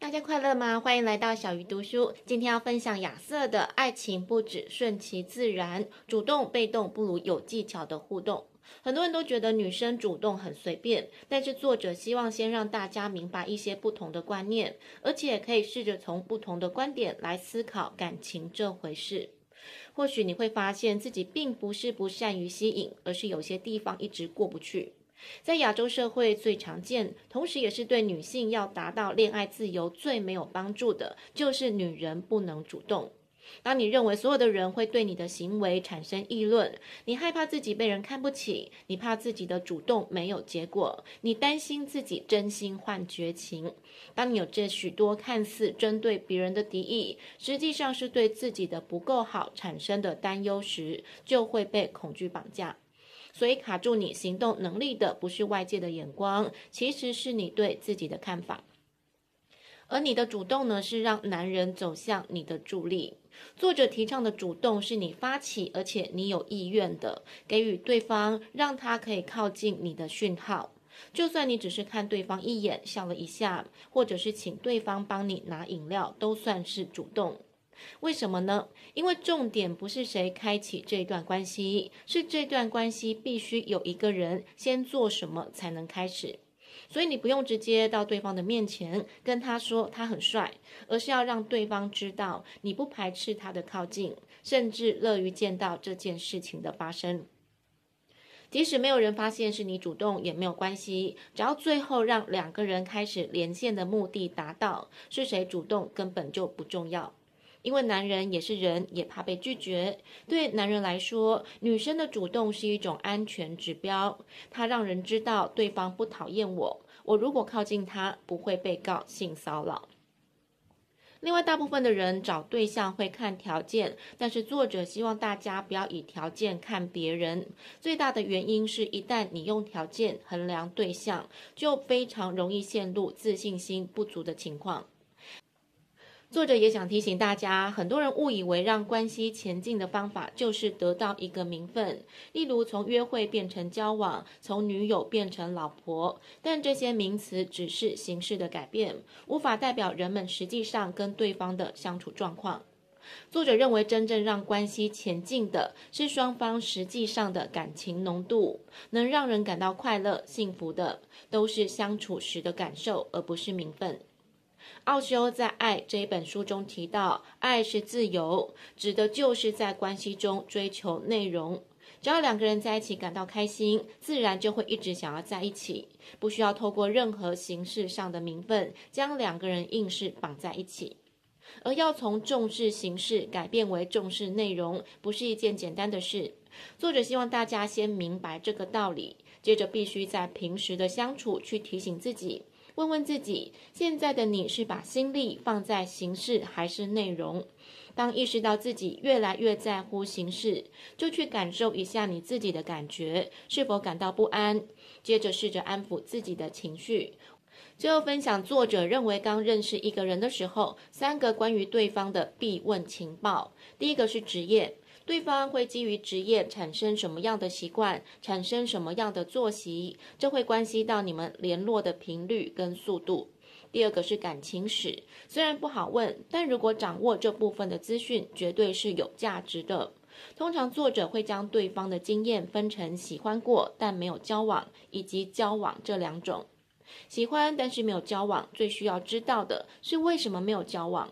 大家快乐吗？欢迎来到小鱼读书。今天要分享亚瑟的《爱情不止顺其自然，主动被动不如有技巧的互动》。很多人都觉得女生主动很随便，但是作者希望先让大家明白一些不同的观念，而且可以试着从不同的观点来思考感情这回事。或许你会发现自己并不是不善于吸引，而是有些地方一直过不去。在亚洲社会最常见，同时也是对女性要达到恋爱自由最没有帮助的，就是女人不能主动。当你认为所有的人会对你的行为产生议论，你害怕自己被人看不起，你怕自己的主动没有结果，你担心自己真心换绝情。当你有这许多看似针对别人的敌意，实际上是对自己的不够好产生的担忧时，就会被恐惧绑架。所以卡住你行动能力的不是外界的眼光，其实是你对自己的看法。而你的主动呢，是让男人走向你的助力。作者提倡的主动是你发起，而且你有意愿的，给予对方让他可以靠近你的讯号。就算你只是看对方一眼，笑了一下，或者是请对方帮你拿饮料，都算是主动。为什么呢？因为重点不是谁开启这段关系，是这段关系必须有一个人先做什么才能开始。所以你不用直接到对方的面前跟他说他很帅，而是要让对方知道你不排斥他的靠近，甚至乐于见到这件事情的发生。即使没有人发现是你主动也没有关系，只要最后让两个人开始连线的目的达到，是谁主动根本就不重要。因为男人也是人，也怕被拒绝。对男人来说，女生的主动是一种安全指标，它让人知道对方不讨厌我，我如果靠近他，不会被告性骚扰。另外，大部分的人找对象会看条件，但是作者希望大家不要以条件看别人。最大的原因是，一旦你用条件衡量对象，就非常容易陷入自信心不足的情况。作者也想提醒大家，很多人误以为让关系前进的方法就是得到一个名分，例如从约会变成交往，从女友变成老婆。但这些名词只是形式的改变，无法代表人们实际上跟对方的相处状况。作者认为，真正让关系前进的是双方实际上的感情浓度，能让人感到快乐、幸福的，都是相处时的感受，而不是名分。奥修在《爱》这一本书中提到，爱是自由，指的就是在关系中追求内容。只要两个人在一起感到开心，自然就会一直想要在一起，不需要透过任何形式上的名分将两个人硬是绑在一起。而要从重视形式改变为重视内容，不是一件简单的事。作者希望大家先明白这个道理，接着必须在平时的相处去提醒自己。问问自己，现在的你是把心力放在形式还是内容？当意识到自己越来越在乎形式，就去感受一下你自己的感觉，是否感到不安？接着试着安抚自己的情绪。最后分享作者认为，刚认识一个人的时候，三个关于对方的必问情报。第一个是职业。对方会基于职业产生什么样的习惯，产生什么样的作息，这会关系到你们联络的频率跟速度。第二个是感情史，虽然不好问，但如果掌握这部分的资讯，绝对是有价值的。通常作者会将对方的经验分成喜欢过但没有交往，以及交往这两种。喜欢但是没有交往，最需要知道的是为什么没有交往。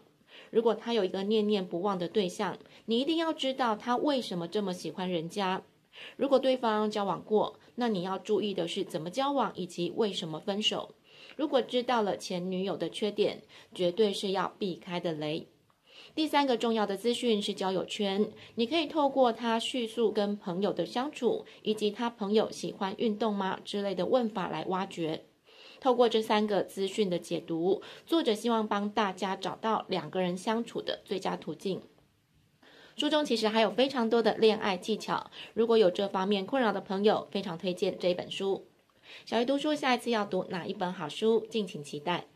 如果他有一个念念不忘的对象，你一定要知道他为什么这么喜欢人家。如果对方交往过，那你要注意的是怎么交往以及为什么分手。如果知道了前女友的缺点，绝对是要避开的雷。第三个重要的资讯是交友圈，你可以透过他叙述跟朋友的相处，以及他朋友喜欢运动吗之类的问法来挖掘。透过这三个资讯的解读，作者希望帮大家找到两个人相处的最佳途径。书中其实还有非常多的恋爱技巧，如果有这方面困扰的朋友，非常推荐这一本书。小鱼读书下一次要读哪一本好书，敬请期待。